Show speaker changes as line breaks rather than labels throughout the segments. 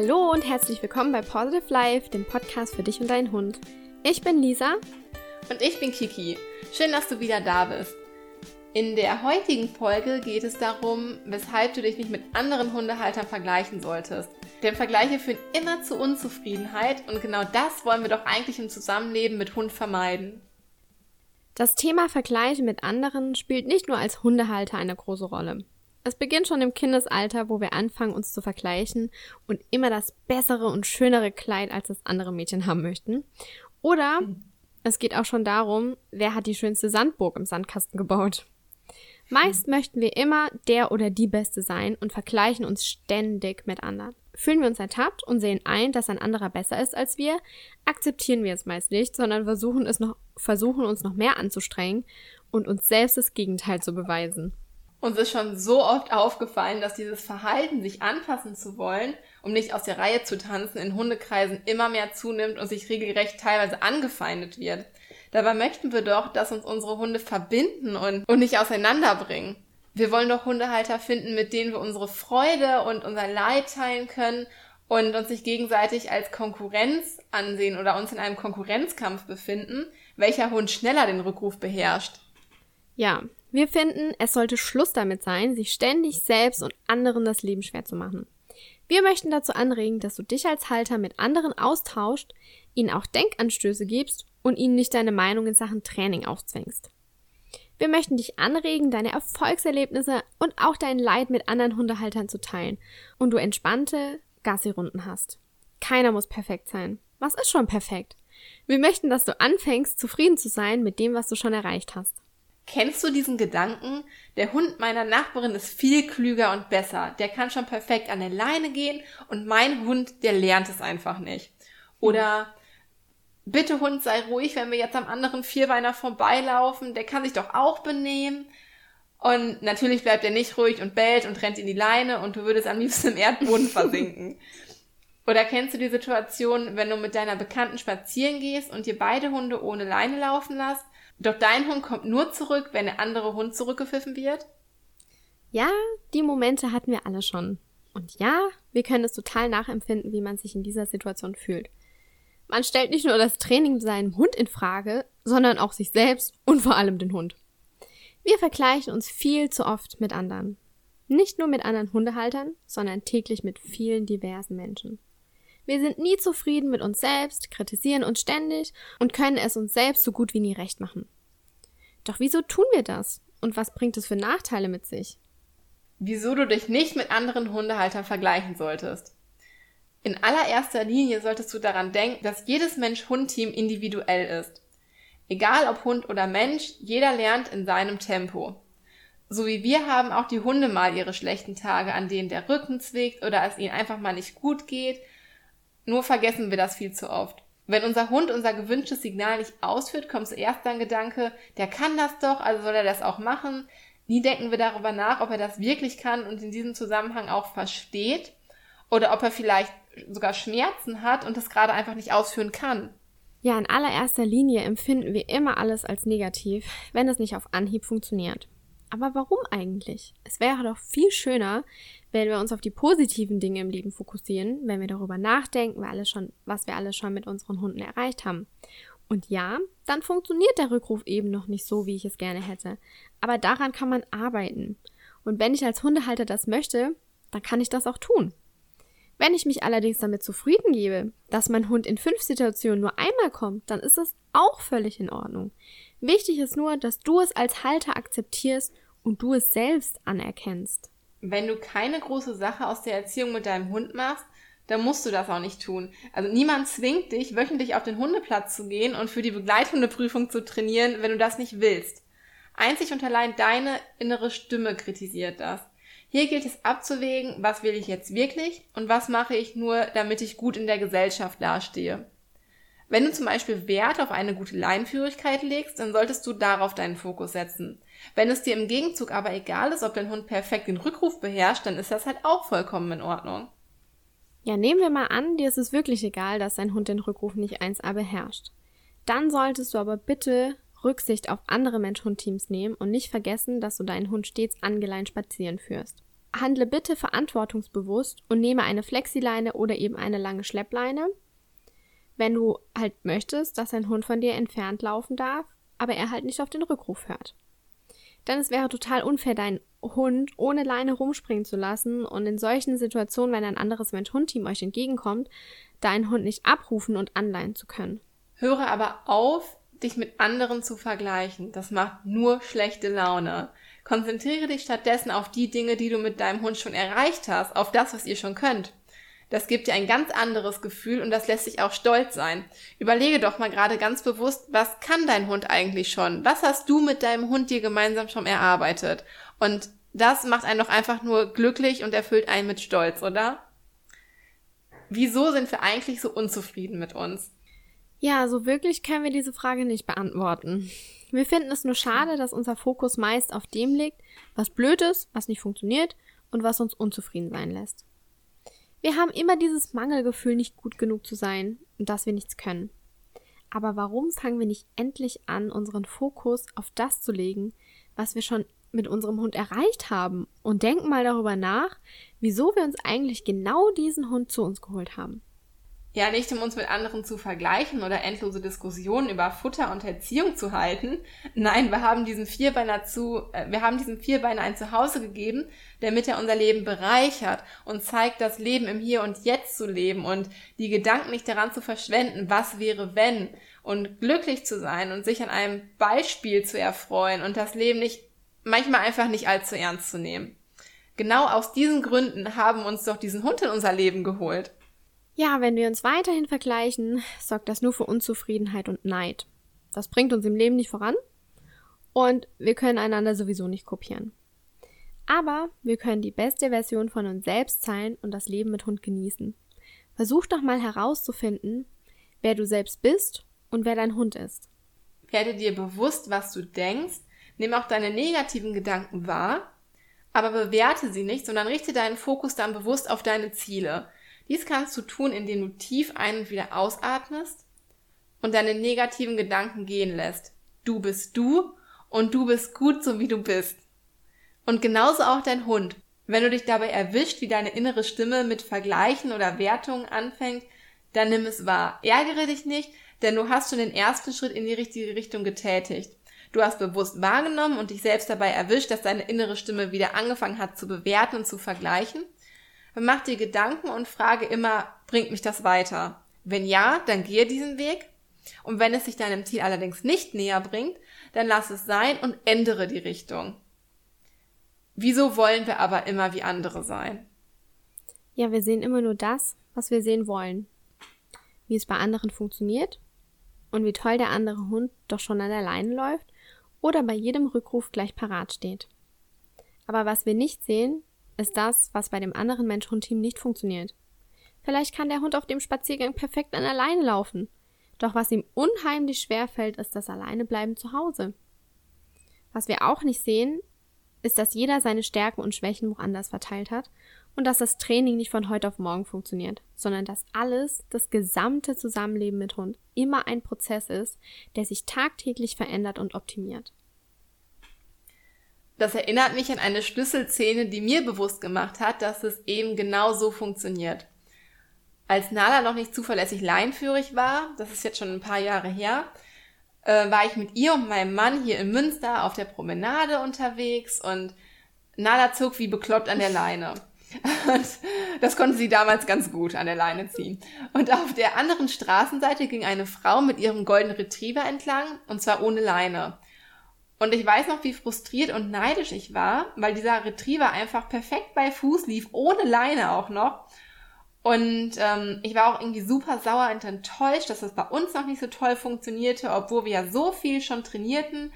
Hallo und herzlich willkommen bei Positive Life, dem Podcast für dich und deinen Hund. Ich bin Lisa.
Und ich bin Kiki. Schön, dass du wieder da bist. In der heutigen Folge geht es darum, weshalb du dich nicht mit anderen Hundehaltern vergleichen solltest. Denn Vergleiche führen immer zu Unzufriedenheit und genau das wollen wir doch eigentlich im Zusammenleben mit Hund vermeiden.
Das Thema Vergleiche mit anderen spielt nicht nur als Hundehalter eine große Rolle. Es beginnt schon im Kindesalter, wo wir anfangen, uns zu vergleichen und immer das bessere und schönere Kleid als das andere Mädchen haben möchten. Oder es geht auch schon darum, wer hat die schönste Sandburg im Sandkasten gebaut. Meist möchten wir immer der oder die Beste sein und vergleichen uns ständig mit anderen. Fühlen wir uns ertappt und sehen ein, dass ein anderer besser ist als wir, akzeptieren wir es meist nicht, sondern versuchen es noch, versuchen uns noch mehr anzustrengen und uns selbst das Gegenteil zu beweisen.
Uns ist schon so oft aufgefallen, dass dieses Verhalten, sich anpassen zu wollen, um nicht aus der Reihe zu tanzen, in Hundekreisen immer mehr zunimmt und sich regelrecht teilweise angefeindet wird. Dabei möchten wir doch, dass uns unsere Hunde verbinden und, und nicht auseinanderbringen. Wir wollen doch Hundehalter finden, mit denen wir unsere Freude und unser Leid teilen können und uns nicht gegenseitig als Konkurrenz ansehen oder uns in einem Konkurrenzkampf befinden, welcher Hund schneller den Rückruf beherrscht.
Ja, wir finden, es sollte Schluss damit sein, sich ständig selbst und anderen das Leben schwer zu machen. Wir möchten dazu anregen, dass du dich als Halter mit anderen austauscht, ihnen auch Denkanstöße gibst und ihnen nicht deine Meinung in Sachen Training aufzwängst. Wir möchten dich anregen, deine Erfolgserlebnisse und auch dein Leid mit anderen Hundehaltern zu teilen und du entspannte Gassi-Runden hast. Keiner muss perfekt sein. Was ist schon perfekt? Wir möchten, dass du anfängst, zufrieden zu sein mit dem, was du schon erreicht hast.
Kennst du diesen Gedanken? Der Hund meiner Nachbarin ist viel klüger und besser. Der kann schon perfekt an der Leine gehen und mein Hund, der lernt es einfach nicht. Oder bitte Hund, sei ruhig, wenn wir jetzt am anderen Vierbeiner vorbeilaufen. Der kann sich doch auch benehmen. Und natürlich bleibt er nicht ruhig und bellt und rennt in die Leine und du würdest am liebsten im Erdboden versinken. Oder kennst du die Situation, wenn du mit deiner Bekannten spazieren gehst und dir beide Hunde ohne Leine laufen lässt doch dein Hund kommt nur zurück, wenn der andere Hund zurückgepfiffen wird?
Ja, die Momente hatten wir alle schon. Und ja, wir können es total nachempfinden, wie man sich in dieser Situation fühlt. Man stellt nicht nur das Training mit seinem Hund in Frage, sondern auch sich selbst und vor allem den Hund. Wir vergleichen uns viel zu oft mit anderen. Nicht nur mit anderen Hundehaltern, sondern täglich mit vielen diversen Menschen. Wir sind nie zufrieden mit uns selbst, kritisieren uns ständig und können es uns selbst so gut wie nie recht machen. Doch wieso tun wir das? Und was bringt es für Nachteile mit sich?
Wieso du dich nicht mit anderen Hundehaltern vergleichen solltest. In allererster Linie solltest du daran denken, dass jedes Mensch-Hund-Team individuell ist. Egal ob Hund oder Mensch, jeder lernt in seinem Tempo. So wie wir haben auch die Hunde mal ihre schlechten Tage, an denen der Rücken zwickt oder es ihnen einfach mal nicht gut geht, nur vergessen wir das viel zu oft. Wenn unser Hund unser gewünschtes Signal nicht ausführt, kommt zuerst dann Gedanke, der kann das doch, also soll er das auch machen. Nie denken wir darüber nach, ob er das wirklich kann und in diesem Zusammenhang auch versteht oder ob er vielleicht sogar Schmerzen hat und das gerade einfach nicht ausführen kann.
Ja, in allererster Linie empfinden wir immer alles als negativ, wenn es nicht auf Anhieb funktioniert. Aber warum eigentlich? Es wäre doch viel schöner, wenn wir uns auf die positiven Dinge im Leben fokussieren, wenn wir darüber nachdenken, was wir alles schon mit unseren Hunden erreicht haben. Und ja, dann funktioniert der Rückruf eben noch nicht so, wie ich es gerne hätte. Aber daran kann man arbeiten. Und wenn ich als Hundehalter das möchte, dann kann ich das auch tun. Wenn ich mich allerdings damit zufrieden gebe, dass mein Hund in fünf Situationen nur einmal kommt, dann ist das auch völlig in Ordnung. Wichtig ist nur, dass du es als Halter akzeptierst und du es selbst anerkennst.
Wenn du keine große Sache aus der Erziehung mit deinem Hund machst, dann musst du das auch nicht tun. Also niemand zwingt dich, wöchentlich auf den Hundeplatz zu gehen und für die Begleithundeprüfung zu trainieren, wenn du das nicht willst. Einzig und allein deine innere Stimme kritisiert das. Hier gilt es abzuwägen, was will ich jetzt wirklich und was mache ich nur, damit ich gut in der Gesellschaft dastehe. Wenn du zum Beispiel Wert auf eine gute Leinführigkeit legst, dann solltest du darauf deinen Fokus setzen. Wenn es dir im Gegenzug aber egal ist, ob dein Hund perfekt den Rückruf beherrscht, dann ist das halt auch vollkommen in Ordnung.
Ja, nehmen wir mal an, dir ist es wirklich egal, dass dein Hund den Rückruf nicht 1a beherrscht. Dann solltest du aber bitte Rücksicht auf andere Mensch-Hund-Teams nehmen und nicht vergessen, dass du deinen Hund stets angeleint spazieren führst. handle bitte verantwortungsbewusst und nehme eine Flexileine oder eben eine lange Schleppleine, wenn du halt möchtest, dass ein Hund von dir entfernt laufen darf, aber er halt nicht auf den Rückruf hört. Denn es wäre total unfair, deinen Hund ohne Leine rumspringen zu lassen und in solchen Situationen, wenn ein anderes Mensch-Hund-Team euch entgegenkommt, deinen Hund nicht abrufen und anleihen zu können.
Höre aber auf, dich mit anderen zu vergleichen. Das macht nur schlechte Laune. Konzentriere dich stattdessen auf die Dinge, die du mit deinem Hund schon erreicht hast, auf das, was ihr schon könnt. Das gibt dir ein ganz anderes Gefühl und das lässt dich auch stolz sein. Überlege doch mal gerade ganz bewusst, was kann dein Hund eigentlich schon? Was hast du mit deinem Hund dir gemeinsam schon erarbeitet? Und das macht einen doch einfach nur glücklich und erfüllt einen mit Stolz, oder? Wieso sind wir eigentlich so unzufrieden mit uns?
Ja, so wirklich können wir diese Frage nicht beantworten. Wir finden es nur schade, dass unser Fokus meist auf dem liegt, was blöd ist, was nicht funktioniert und was uns unzufrieden sein lässt. Wir haben immer dieses Mangelgefühl, nicht gut genug zu sein und dass wir nichts können. Aber warum fangen wir nicht endlich an, unseren Fokus auf das zu legen, was wir schon mit unserem Hund erreicht haben und denken mal darüber nach, wieso wir uns eigentlich genau diesen Hund zu uns geholt haben.
Ja, nicht um uns mit anderen zu vergleichen oder endlose Diskussionen über Futter und Erziehung zu halten. Nein, wir haben diesen Vierbeiner zu, äh, wir haben diesem Vierbeiner ein Zuhause gegeben, damit er unser Leben bereichert und zeigt, das Leben im Hier und Jetzt zu leben und die Gedanken nicht daran zu verschwenden, was wäre wenn und glücklich zu sein und sich an einem Beispiel zu erfreuen und das Leben nicht manchmal einfach nicht allzu ernst zu nehmen. Genau aus diesen Gründen haben uns doch diesen Hund in unser Leben geholt.
Ja, wenn wir uns weiterhin vergleichen, sorgt das nur für Unzufriedenheit und Neid. Das bringt uns im Leben nicht voran und wir können einander sowieso nicht kopieren. Aber wir können die beste Version von uns selbst sein und das Leben mit Hund genießen. Versuch doch mal herauszufinden, wer du selbst bist und wer dein Hund ist.
Werde dir bewusst, was du denkst, nimm auch deine negativen Gedanken wahr, aber bewerte sie nicht, sondern richte deinen Fokus dann bewusst auf deine Ziele. Dies kannst du tun, indem du tief ein- und wieder ausatmest und deine negativen Gedanken gehen lässt. Du bist du und du bist gut, so wie du bist. Und genauso auch dein Hund. Wenn du dich dabei erwischt, wie deine innere Stimme mit Vergleichen oder Wertungen anfängt, dann nimm es wahr. Ärgere dich nicht, denn du hast schon den ersten Schritt in die richtige Richtung getätigt. Du hast bewusst wahrgenommen und dich selbst dabei erwischt, dass deine innere Stimme wieder angefangen hat zu bewerten und zu vergleichen. Mach dir Gedanken und frage immer, bringt mich das weiter? Wenn ja, dann gehe diesen Weg. Und wenn es sich deinem Ziel allerdings nicht näher bringt, dann lass es sein und ändere die Richtung. Wieso wollen wir aber immer wie andere sein?
Ja, wir sehen immer nur das, was wir sehen wollen. Wie es bei anderen funktioniert und wie toll der andere Hund doch schon an der Leine läuft oder bei jedem Rückruf gleich parat steht. Aber was wir nicht sehen, ist das, was bei dem anderen Mensch-Hund-Team nicht funktioniert. Vielleicht kann der Hund auf dem Spaziergang perfekt an alleine laufen. Doch was ihm unheimlich schwer fällt, ist das Alleinebleiben zu Hause. Was wir auch nicht sehen, ist, dass jeder seine Stärken und Schwächen woanders verteilt hat und dass das Training nicht von heute auf morgen funktioniert, sondern dass alles, das gesamte Zusammenleben mit Hund immer ein Prozess ist, der sich tagtäglich verändert und optimiert.
Das erinnert mich an eine Schlüsselszene, die mir bewusst gemacht hat, dass es eben genau so funktioniert. Als Nala noch nicht zuverlässig leinführig war, das ist jetzt schon ein paar Jahre her, äh, war ich mit ihr und meinem Mann hier in Münster auf der Promenade unterwegs und Nala zog wie bekloppt an der Leine. Und das konnte sie damals ganz gut an der Leine ziehen. Und auf der anderen Straßenseite ging eine Frau mit ihrem goldenen Retriever entlang, und zwar ohne Leine. Und ich weiß noch, wie frustriert und neidisch ich war, weil dieser Retriever einfach perfekt bei Fuß lief, ohne Leine auch noch. Und ähm, ich war auch irgendwie super sauer und enttäuscht, dass das bei uns noch nicht so toll funktionierte, obwohl wir ja so viel schon trainierten.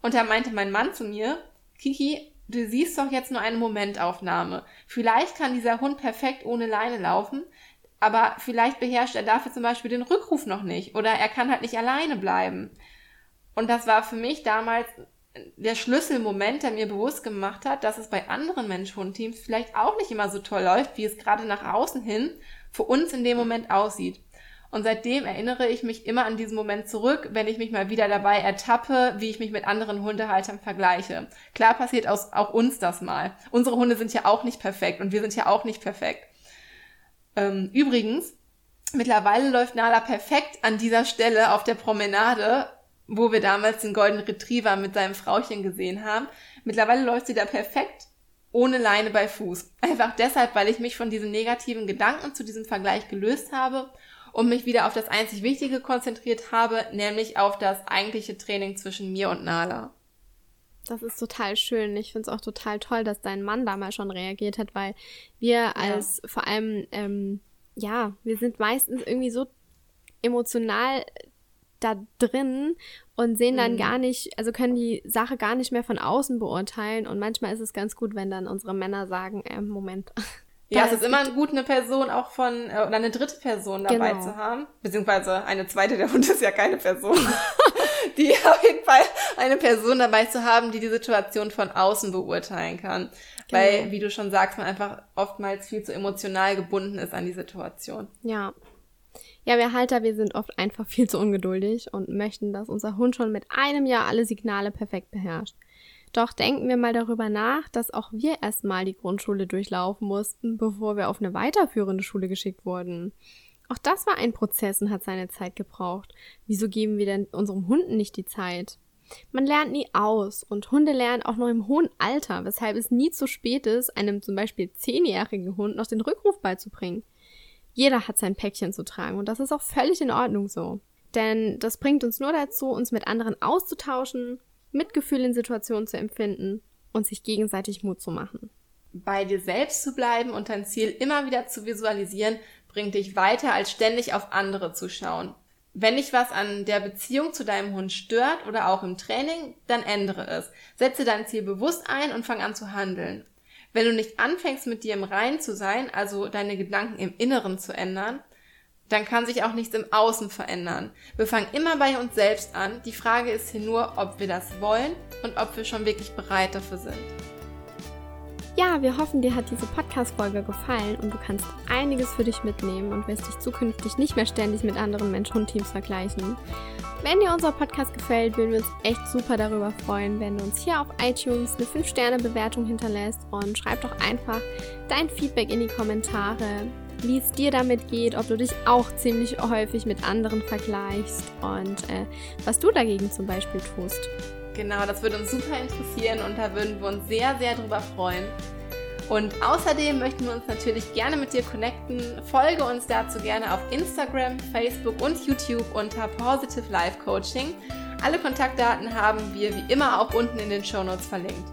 Und da meinte mein Mann zu mir, Kiki, du siehst doch jetzt nur eine Momentaufnahme. Vielleicht kann dieser Hund perfekt ohne Leine laufen, aber vielleicht beherrscht er dafür zum Beispiel den Rückruf noch nicht oder er kann halt nicht alleine bleiben. Und das war für mich damals der Schlüsselmoment, der mir bewusst gemacht hat, dass es bei anderen Mensch-Hund-Teams vielleicht auch nicht immer so toll läuft, wie es gerade nach außen hin für uns in dem Moment aussieht. Und seitdem erinnere ich mich immer an diesen Moment zurück, wenn ich mich mal wieder dabei ertappe, wie ich mich mit anderen Hundehaltern vergleiche. Klar passiert auch uns das mal. Unsere Hunde sind ja auch nicht perfekt und wir sind ja auch nicht perfekt. Ähm, übrigens, mittlerweile läuft Nala perfekt an dieser Stelle auf der Promenade, wo wir damals den Golden Retriever mit seinem Frauchen gesehen haben. Mittlerweile läuft sie da perfekt ohne Leine bei Fuß. Einfach deshalb, weil ich mich von diesen negativen Gedanken zu diesem Vergleich gelöst habe und mich wieder auf das einzig Wichtige konzentriert habe, nämlich auf das eigentliche Training zwischen mir und Nala.
Das ist total schön. Ich finde es auch total toll, dass dein Mann damals schon reagiert hat, weil wir als ja. vor allem, ähm, ja, wir sind meistens irgendwie so emotional da drin und sehen dann mhm. gar nicht, also können die Sache gar nicht mehr von außen beurteilen. Und manchmal ist es ganz gut, wenn dann unsere Männer sagen, äh, Moment,
ja, es ist immer gut, eine Person auch von, äh, oder eine dritte Person dabei genau. zu haben. Beziehungsweise eine zweite, der Hund ist ja keine Person. die auf jeden Fall eine Person dabei zu haben, die die Situation von außen beurteilen kann. Genau. Weil, wie du schon sagst, man einfach oftmals viel zu emotional gebunden ist an die Situation.
Ja. Ja, wir Halter, wir sind oft einfach viel zu ungeduldig und möchten, dass unser Hund schon mit einem Jahr alle Signale perfekt beherrscht. Doch denken wir mal darüber nach, dass auch wir erstmal die Grundschule durchlaufen mussten, bevor wir auf eine weiterführende Schule geschickt wurden. Auch das war ein Prozess und hat seine Zeit gebraucht. Wieso geben wir denn unserem Hunden nicht die Zeit? Man lernt nie aus und Hunde lernen auch noch im hohen Alter, weshalb es nie zu spät ist, einem zum Beispiel zehnjährigen Hund noch den Rückruf beizubringen. Jeder hat sein Päckchen zu tragen und das ist auch völlig in Ordnung so. Denn das bringt uns nur dazu, uns mit anderen auszutauschen, Mitgefühl in Situationen zu empfinden und sich gegenseitig Mut zu machen.
Bei dir selbst zu bleiben und dein Ziel immer wieder zu visualisieren, bringt dich weiter, als ständig auf andere zu schauen. Wenn dich was an der Beziehung zu deinem Hund stört oder auch im Training, dann ändere es. Setze dein Ziel bewusst ein und fang an zu handeln. Wenn du nicht anfängst, mit dir im Reinen zu sein, also deine Gedanken im Inneren zu ändern, dann kann sich auch nichts im Außen verändern. Wir fangen immer bei uns selbst an. Die Frage ist hier nur, ob wir das wollen und ob wir schon wirklich bereit dafür sind.
Ja, wir hoffen, dir hat diese Podcast-Folge gefallen und du kannst einiges für dich mitnehmen und wirst dich zukünftig nicht mehr ständig mit anderen Mensch-Hund-Teams vergleichen. Wenn dir unser Podcast gefällt, würden wir uns echt super darüber freuen, wenn du uns hier auf iTunes eine 5-Sterne-Bewertung hinterlässt und schreib doch einfach dein Feedback in die Kommentare wie es dir damit geht, ob du dich auch ziemlich häufig mit anderen vergleichst und äh, was du dagegen zum Beispiel tust.
Genau, das würde uns super interessieren und da würden wir uns sehr, sehr drüber freuen. Und außerdem möchten wir uns natürlich gerne mit dir connecten. Folge uns dazu gerne auf Instagram, Facebook und YouTube unter Positive Life Coaching. Alle Kontaktdaten haben wir wie immer auch unten in den Show Notes verlinkt.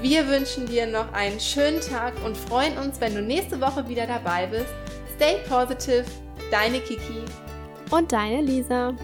Wir wünschen dir noch einen schönen Tag und freuen uns, wenn du nächste Woche wieder dabei bist. Stay positive, deine Kiki
und deine Lisa.